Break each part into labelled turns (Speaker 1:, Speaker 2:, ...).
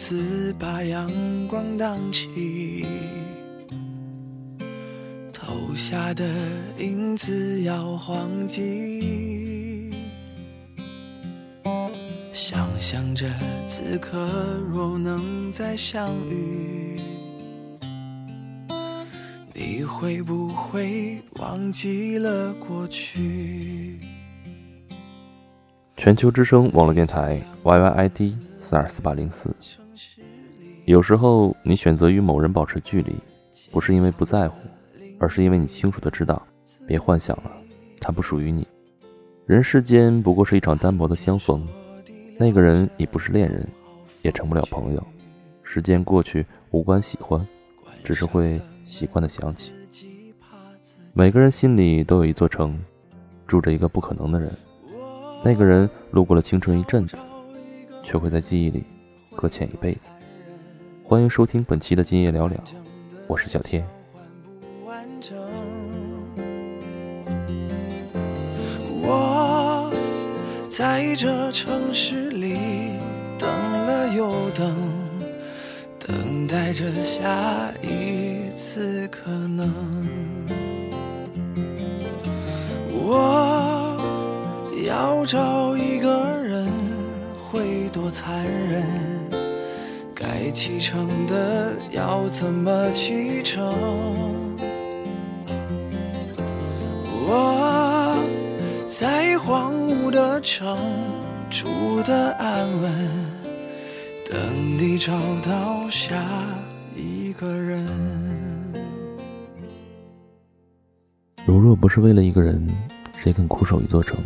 Speaker 1: 头顶的叶子把阳光荡起，投下的影子摇晃起，想象着此刻若能再相遇，你会不会忘记了过去？
Speaker 2: 全球之声网络电台 YYID 四二四八零四。有时候，你选择与某人保持距离，不是因为不在乎，而是因为你清楚的知道，别幻想了，他不属于你。人世间不过是一场单薄的相逢，那个人已不是恋人，也成不了朋友。时间过去，无关喜欢，只是会习惯的想起。每个人心里都有一座城，住着一个不可能的人。那个人路过了青春一阵子，却会在记忆里搁浅一辈子。欢迎收听本期的《今夜聊聊》，我是小天。
Speaker 1: 我在这城市里等了又等，等待着下一次可能。我。要找一个人会多残忍？该启程的要怎么启程？我在荒芜的城住的安稳，等你找到下一个人。
Speaker 2: 如若不是为了一个人，谁肯苦守一座城？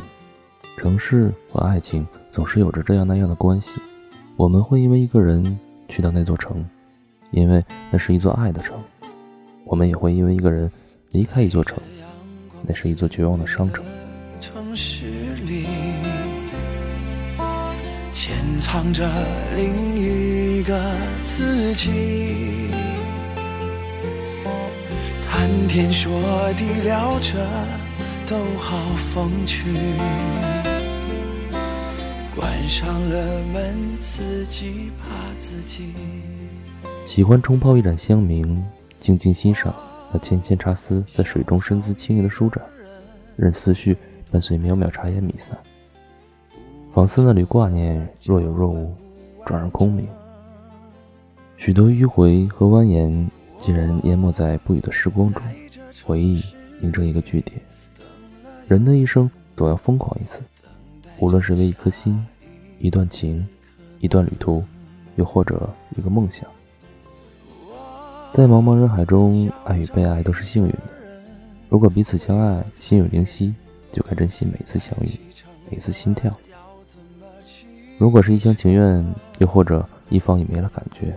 Speaker 2: 城市和爱情总是有着这样那样的关系，我们会因为一个人去到那座城，因为那是一座爱的城；我们也会因为一个人离开一座城，那是一座绝望的商城。
Speaker 1: 城市里潜藏着另一个自己，谈天说地聊着都好风趣。关上了门，自己怕自己。
Speaker 2: 喜欢冲泡一盏香茗，静静欣赏那纤纤茶丝在水中身姿轻盈的舒展，任思绪伴随渺渺茶烟弥散，仿似那缕挂念若有若无，转而空明。许多迂回和蜿蜒，竟然淹没在不语的时光中，回忆凝成一个句点。人的一生总要疯狂一次，无论是为一颗心。一段情，一段旅途，又或者一个梦想，在茫茫人海中，爱与被爱都是幸运的。如果彼此相爱，心有灵犀，就该珍惜每次相遇，每次心跳。如果是一厢情愿，又或者一方已没了感觉，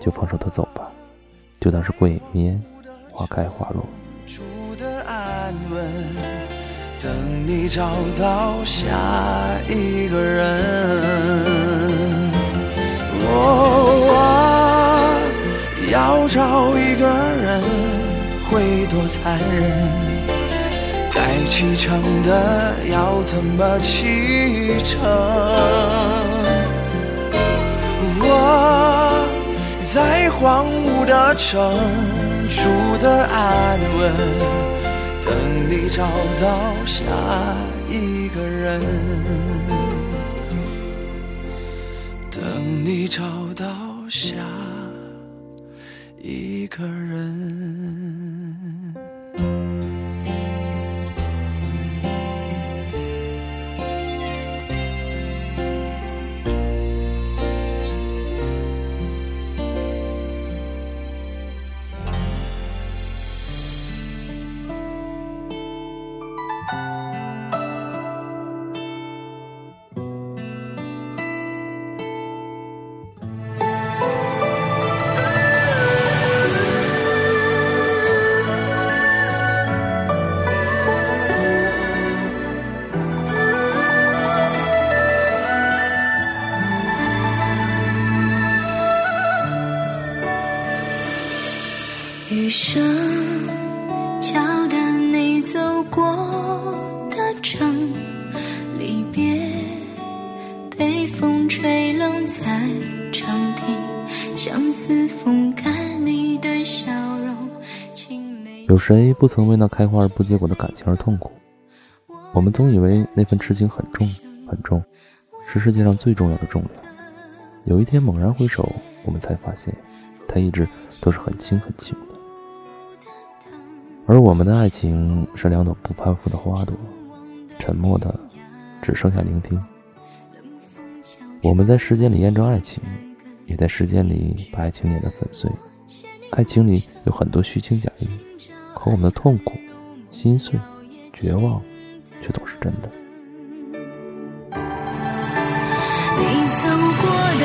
Speaker 2: 就放手的走吧，就当是过眼云烟，花开花落。
Speaker 1: 你找到下一个人，我要找一个人会多残忍？该启程的要怎么启程？我在荒芜的城住的安稳。等你找到下一个人，等你找到下一个人。
Speaker 3: 余生桥段你走过的城，离别被风吹冷。在。相思风干你的笑容。
Speaker 2: 有谁不曾为那开花而不结果的感情而痛苦？我们总以为那份痴情很重很重，是世界上最重要的重量。有一天猛然回首，我们才发现，它一直都是很轻很轻的。而我们的爱情是两朵不攀附的花朵，沉默的，只剩下聆听。我们在时间里验证爱情，也在时间里把爱情碾得粉碎。爱情里有很多虚情假意。可我们的痛苦、心碎、绝望，却总是真的。
Speaker 3: 你走过的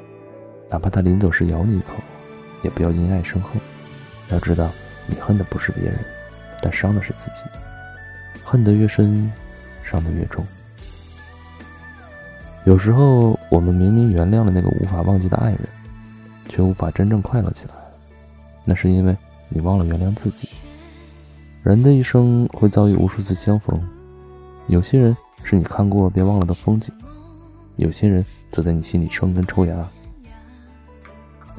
Speaker 2: 哪怕他临走时咬你一口，也不要因爱生恨。要知道，你恨的不是别人，但伤的是自己。恨得越深，伤得越重。有时候，我们明明原谅了那个无法忘记的爱人，却无法真正快乐起来，那是因为你忘了原谅自己。人的一生会遭遇无数次相逢。有些人是你看过别忘了的风景，有些人则在你心里生根抽芽。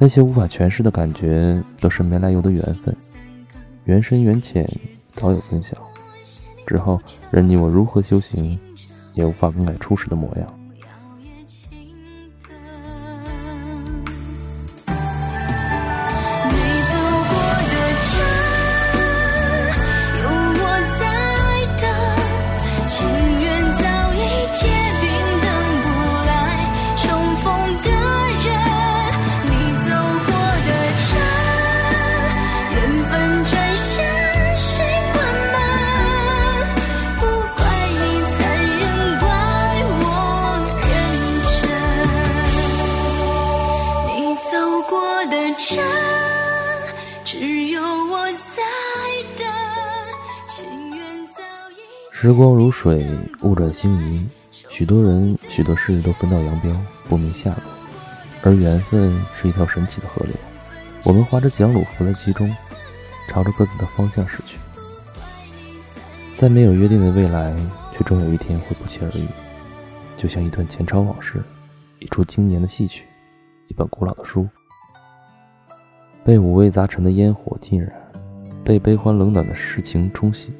Speaker 2: 那些无法诠释的感觉，都是没来由的缘分，缘深缘浅，早有分晓。之后任你我如何修行，也无法更改初始的模样。时光如水，物转星移，许多人、许多事都分道扬镳，不明下落。而缘分是一条神奇的河流，我们划着桨橹浮在其中，朝着各自的方向驶去。在没有约定的未来，却终有一天会不期而遇，就像一段前朝往事，一出经年的戏曲，一本古老的书，被五味杂陈的烟火浸染，被悲欢冷暖的世情冲洗。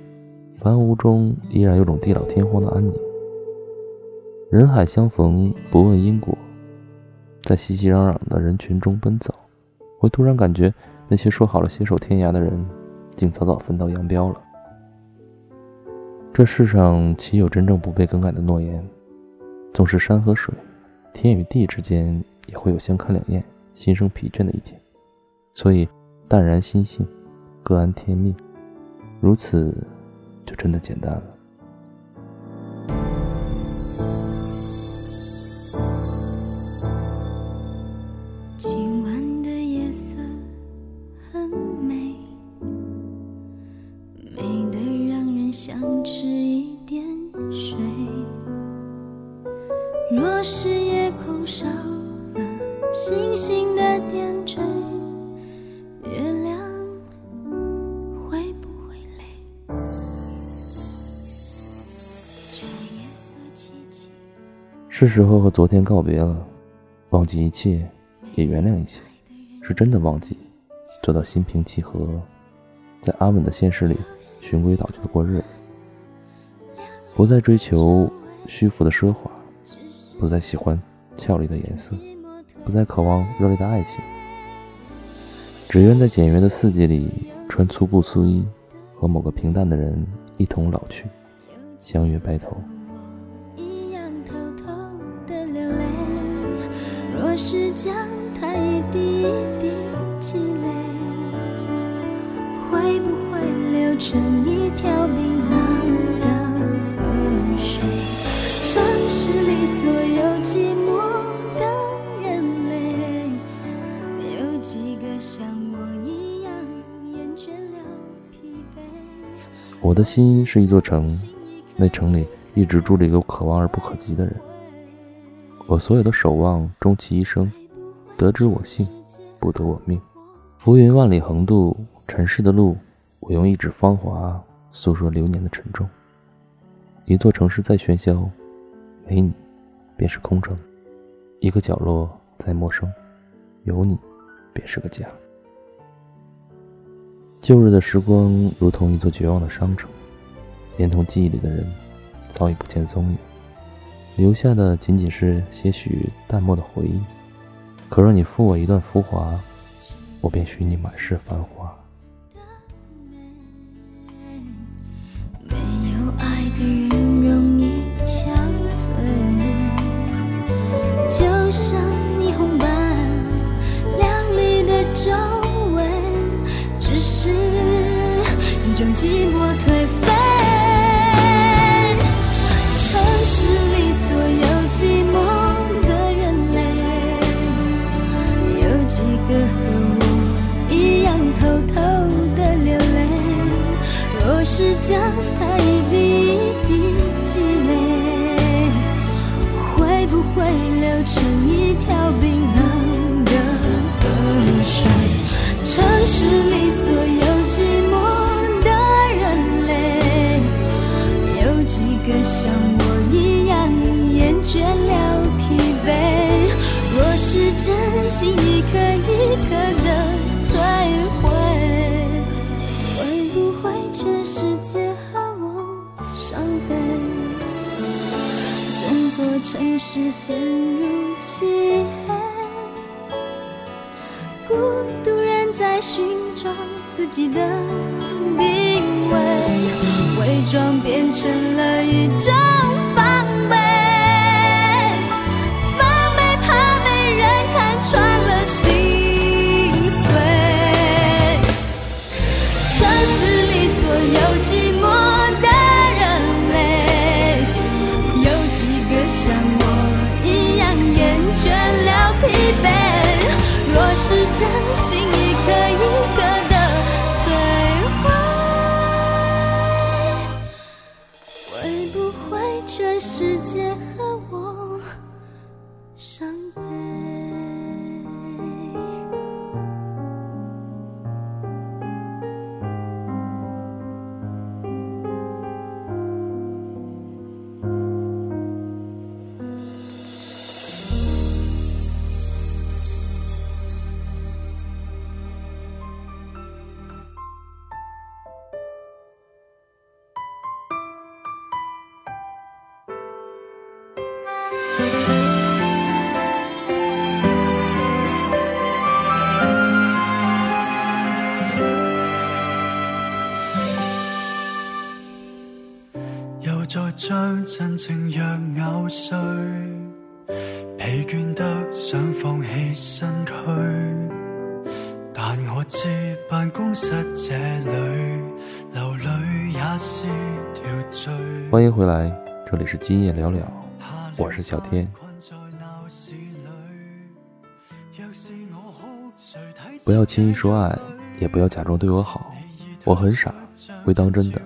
Speaker 2: 凡无中依然有种地老天荒的安宁。人海相逢，不问因果，在熙熙攘攘的人群中奔走，会突然感觉那些说好了携手天涯的人，竟早早分道扬镳了。这世上岂有真正不被更改的诺言？纵是山和水，天与地之间，也会有相看两厌、心生疲倦的一天。所以，淡然心性，各安天命，如此。就真的简单了。
Speaker 3: 是
Speaker 2: 时候和昨天告别了，忘记一切，也原谅一切，是真的忘记，做到心平气和，在安稳的现实里循规蹈矩的过日子，不再追求虚浮的奢华，不再喜欢俏丽的颜色，不再渴望热烈的爱情，只愿在简约的四季里穿粗布素衣，和某个平淡的人一同老去，相约白头。
Speaker 3: 成一条冰冷的河水。城市里所有寂寞的人类，有几个像我一样厌倦了疲惫？
Speaker 2: 我的心是一座城，那城里一直住着一个可望而不可及的人。我所有的守望，终其一生，得之我幸，不得我命。浮云万里横渡，尘世的路我用一纸芳华诉说流年的沉重。一座城市再喧嚣，没你便是空城；一个角落再陌生，有你便是个家。旧日的时光如同一座绝望的商城，连同记忆里的人早已不见踪影。留下的仅仅是些许淡漠的回忆。可若你负我一段浮华，我便许你满世繁华。
Speaker 3: 人容易憔悴，就像霓虹般亮丽的皱纹，只是一种寂寞颓废。城市里所有寂寞的人类，有几个和我一样偷偷的流泪？若是将。城市里所有寂寞的人类，有几个像我一样厌倦了疲惫？若是真心，一颗一颗的摧毁。会不会全世界和我伤悲？整座城市陷入漆黑，寻找自己的定位，伪装变成了一
Speaker 4: 张将真情药咬碎，疲倦得想放弃身躯，但我知办公室这里流泪也是条罪。
Speaker 2: 欢迎回来，这里是今夜聊聊，我是小天。不要轻易说爱，也不要假装对我好，我很傻，会当真的。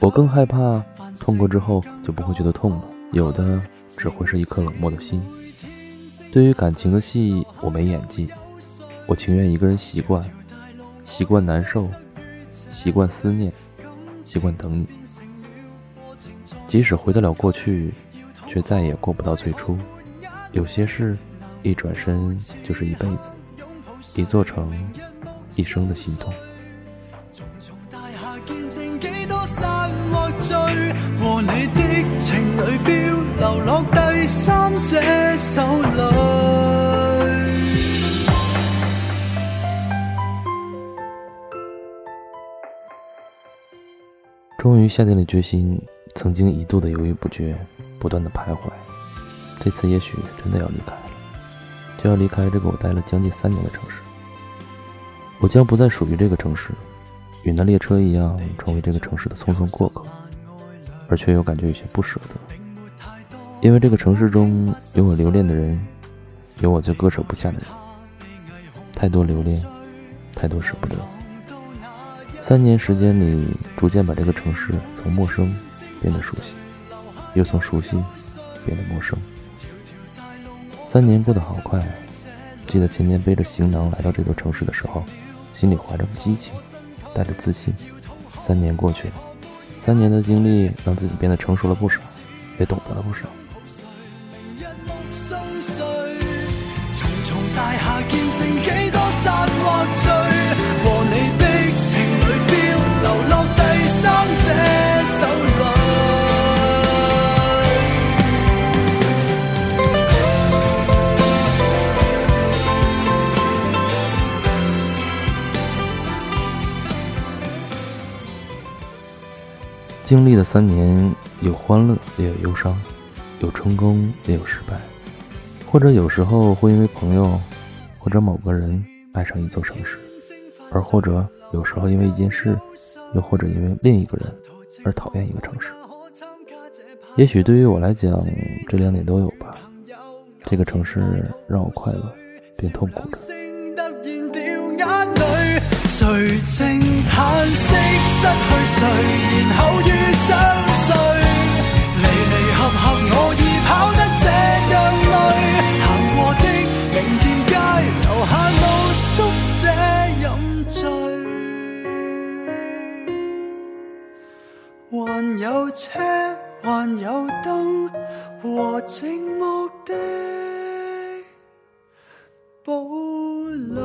Speaker 2: 我更害怕。痛过之后就不会觉得痛了，有的只会是一颗冷漠的心。对于感情的戏，我没演技，我情愿一个人习惯，习惯难受，习惯思念，习惯等你。即使回得了过去，却再也过不到最初。有些事，一转身就是一辈子，一座城，一生的心痛。和你的情侣表流落第三者手里。终于下定了决心，曾经一度的犹豫不决，不断的徘徊。这次也许真的要离开了，就要离开这个我待了将近三年的城市。我将不再属于这个城市，与那列车一样，成为这个城市的匆匆过客。而却又感觉有些不舍得，因为这个城市中有我留恋的人，有我最割舍不下的人，太多留恋，太多舍不得。
Speaker 5: 三年时间里，逐渐把这个城市从陌生变得熟悉，又从熟悉变得陌生。三年过得好快啊，记得前年背着行囊来到这座城市的时候，心里怀着激情，带着自信。三年过去了，三年的经历让自己变得成熟了不少，也懂得了不少。经历了三年，有欢乐，也有忧伤，有成功，也有失败，或者有时候会因为朋友，或者某个人爱上一座城市，而或者有时候因为一件事，又或者因为另一个人而讨厌一个城市。也许对于我来讲，这两点都有吧。这个城市让我快乐，并痛苦着。谁正叹息失去谁，然后遇上谁？离离合合，我已跑得这样累。行过的名店街，留下露宿者饮醉。还有车，还有灯和寂寞的堡垒。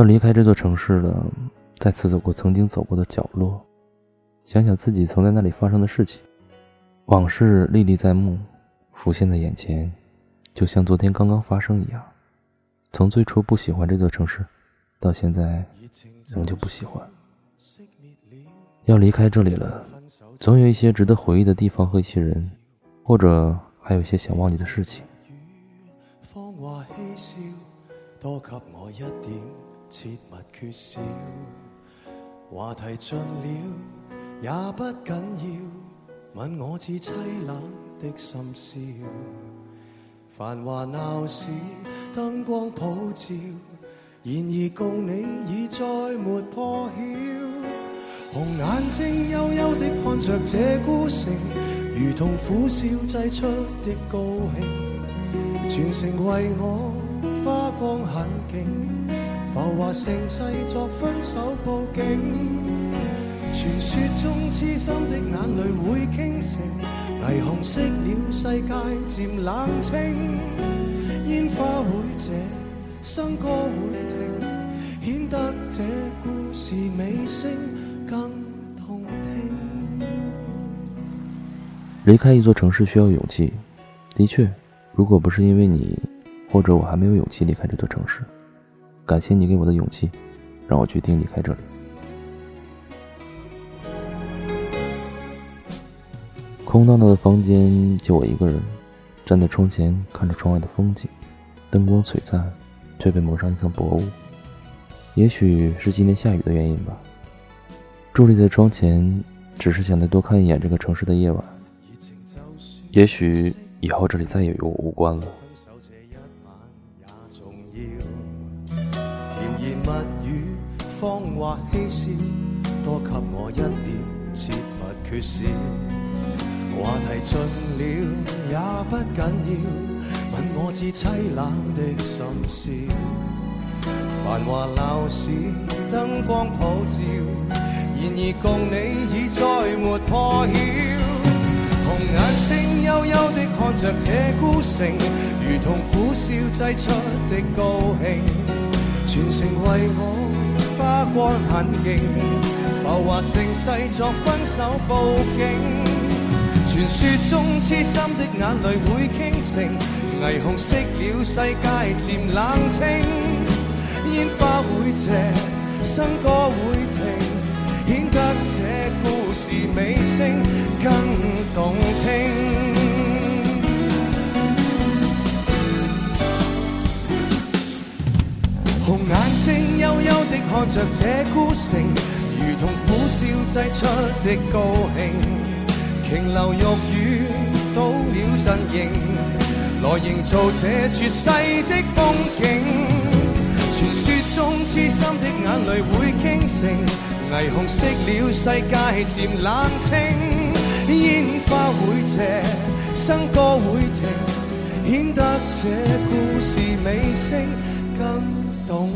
Speaker 5: 要离开这座城市了，再次走过曾经走过的角落，想想自己曾在那里发生的事情，往事历历在目，浮现在眼前，就像昨天刚刚发生一样。从最初不喜欢这座城市，到现在仍旧不喜欢。要离开这里了，总有一些值得回忆的地方和一些人，或者还有一些想忘记的事情。切勿缺少，话题尽了也不紧要，吻我似凄冷的深宵。繁华闹市，灯光普照，然而共你已再没破晓。红眼睛幽幽的看着这孤城，如同苦笑挤出的高兴，全城为我花光很劲。浮华盛世作分手布景，传说中痴心的眼泪会倾城，霓虹熄了世界渐冷清，烟花会谢，笙歌会停，显得这故事尾声更动听。离开一座城市需要勇气，的确，如果不是因为你，或者我还没有勇气离开这座城市。感谢你给我的勇气，让我决定离开这里。空荡荡的房间，就我一个人，站在窗前看着窗外的风景，灯光璀璨，却被蒙上一层薄雾。也许是今天下雨的原因吧。伫立在窗前，只是想再多看一眼这个城市的夜晚。也许以后这里再也与我无关了。谎话嬉笑，多给我一点，切勿缺少。话题尽了也不紧要，吻我至凄冷的心笑。繁华闹市，灯光普照，然而共你已再没破晓。红眼睛幽幽的看着这孤城，如同苦笑挤出的高兴，全城为我。花光很劲，浮华盛世作分手布景。传说中痴心的眼泪会倾城，霓虹熄了世界渐冷清。烟花会谢，笙歌会停，显得这故事尾声更动听看。
Speaker 4: 着这孤城，如同苦笑挤出的高兴。瓊樓玉宇倒了陣形，來營造這絕世的風景。傳說中痴心的眼淚會傾城，霓虹熄了世界漸冷清，煙花會謝，笙歌會停，顯得這故事尾聲更動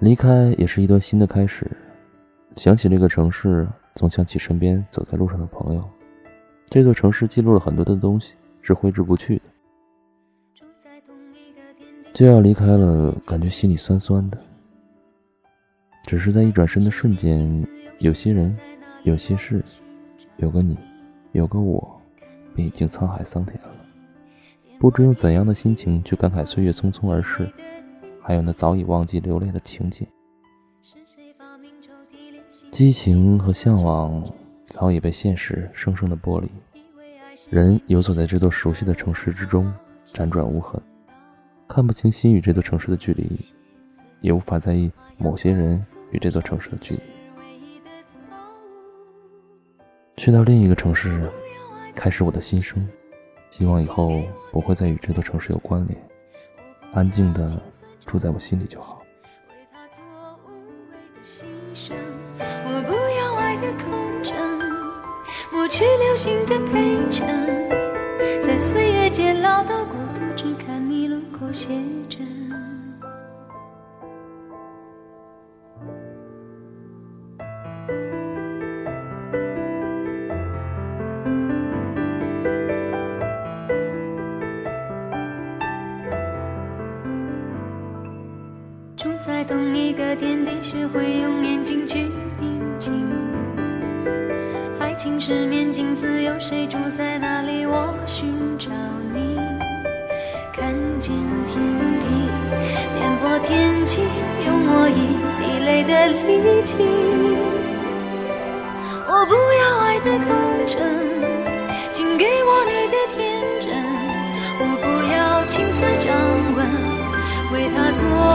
Speaker 2: 离开也是一段新的开始。想起这个城市，总想起身边走在路上的朋友。这座城市记录了很多的东西，是挥之不去的。就要离开了，感觉心里酸酸的。只是在一转身的瞬间，有些人，有些事，有个你，有个我，便已经沧海桑田了。不知用怎样的心情去感慨岁月匆匆而逝。还有那早已忘记流泪的情景，激情和向往早已被现实生生的剥离。人游走在这座熟悉的城市之中，辗转无痕，看不清心与这座城市的距离，也无法在意某些人与这座城市的距离。去到另一个城市，开始我的新生。希望以后不会再与这座城市有关联，安静的。住在我心里就好。
Speaker 3: 为他做无谓的牺牲我不要爱的空城，抹去流星的陪衬，在岁月间老的国度，只看你轮廓写真。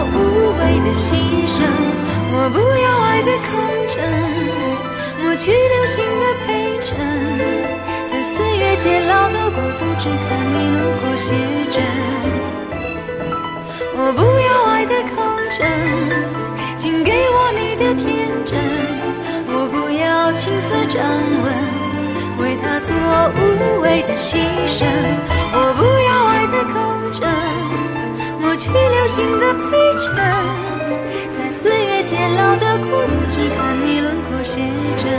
Speaker 3: 无谓的牺牲，我不要爱的空城，抹去流星的陪衬，在岁月渐老的国度，只看你轮廓写真。我不要爱的空城，请给我你的天真，我不要青丝掌纹，为他做无谓的牺牲，我不要爱的空城。拂去流星的陪衬，在岁月渐老的孤独，只看你轮廓写真。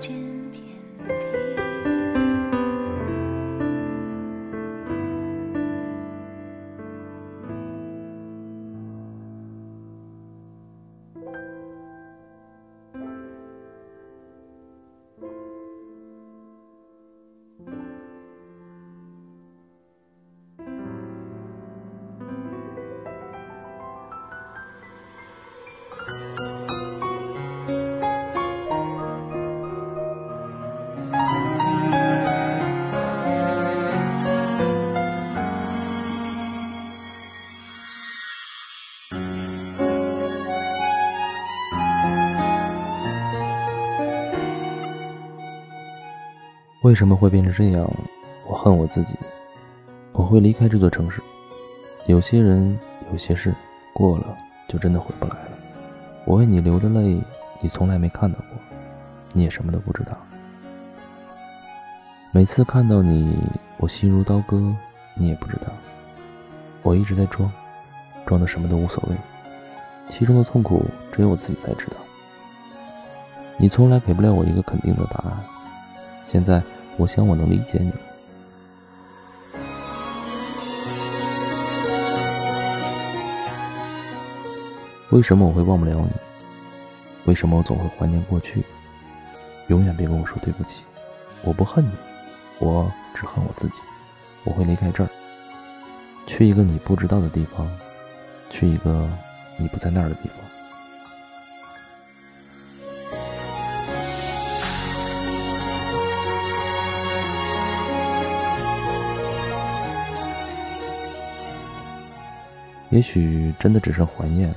Speaker 3: 间。
Speaker 2: 为什么会变成这样？我恨我自己。我会离开这座城市。有些人，有些事，过了就真的回不来了。我为你流的泪，你从来没看到过，你也什么都不知道。每次看到你，我心如刀割，你也不知道。我一直在装，装的什么都无所谓，其中的痛苦只有我自己才知道。你从来给不了我一个肯定的答案。现在，我想我能理解你了。为什么我会忘不了你？为什么我总会怀念过去？永远别跟我说对不起。我不恨你，我只恨我自己。我会离开这儿，去一个你不知道的地方，去一个你不在那儿的地方。也许真的只剩怀念了。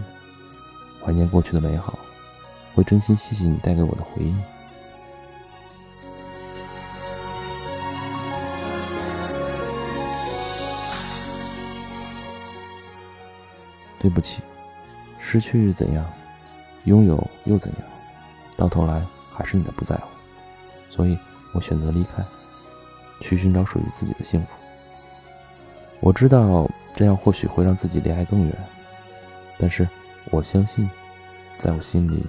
Speaker 2: 怀念过去的美好，会真心谢谢你带给我的回忆。对不起，失去怎样，拥有又怎样，到头来还是你的不在乎。所以我选择离开，去寻找属于自己的幸福。我知道这样或许会让自己离爱更远，但是。我相信，在我心里，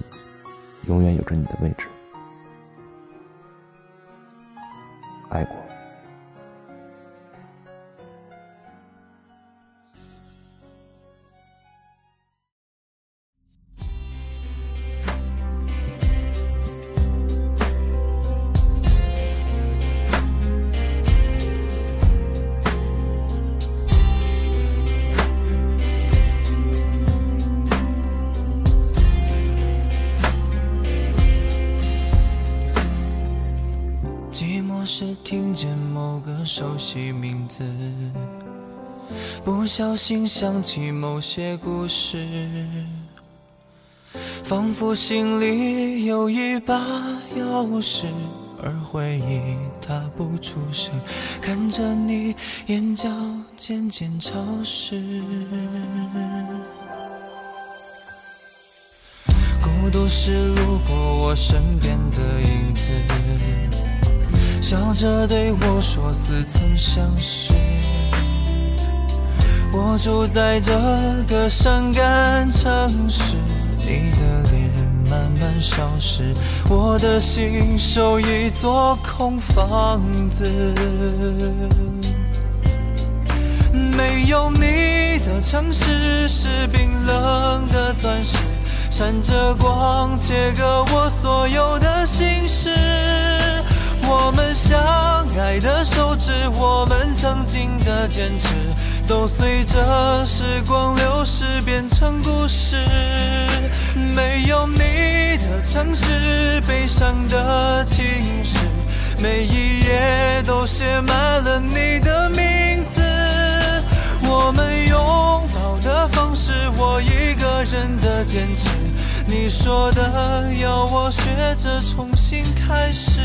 Speaker 2: 永远有着你的位置。爱过。
Speaker 4: 是听见某个熟悉名字，不小心想起某些故事，仿佛心里有一把钥匙，而回忆它不出声，看着你眼角渐渐潮湿，孤独是路过我身边的影子。笑着对我说似曾相识。我住在这个伤感城市，你的脸慢慢消失，我的心守一座空房子。没有你的城市是冰冷的钻石，闪着光，切割我所有的心事。我们相爱的手指，我们曾经的坚持，都随着时光流逝变成故事。没有你的城市，悲伤的情诗，每一页都写满了你的名字。我们拥抱的方式，我一个人的坚持。你说的要我学着重新开始。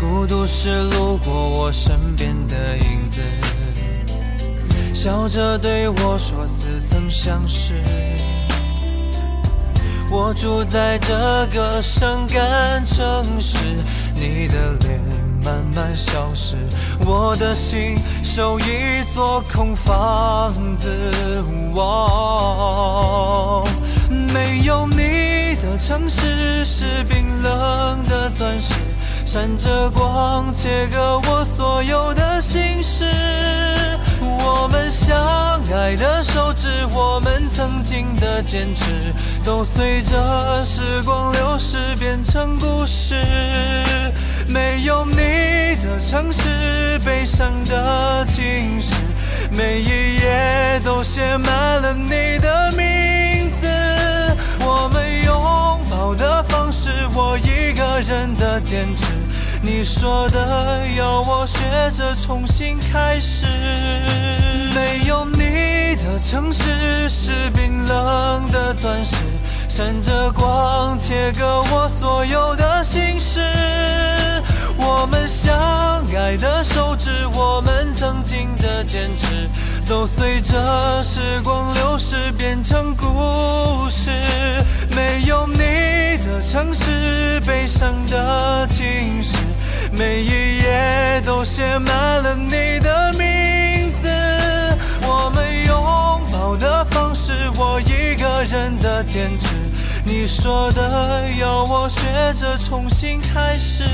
Speaker 4: 孤独是路过我身边的影子。笑着对我说似曾相识。我住在这个伤感城市，你的脸慢慢消失，我的心守一座空房子。没有你的城市是冰冷的钻石，闪着光，切割我所有的心事。我们相爱的手指我们曾经的坚持都随着时光流逝变成故事没有你的城市悲伤的情诗每一页都写满了你的名字我们拥抱的方式我一个人的坚持。你说的要我学着重新开始。没有你的城市是冰冷的钻石，闪着光，切割我所有的心事。我们相爱的手指，我们曾经的坚持，都随着时光流逝变成故事。没有你的城市，悲伤的情诗，每一页都写满了你的名字。我们拥抱的方式，我一个人的坚持。你说的要我学着重新开始。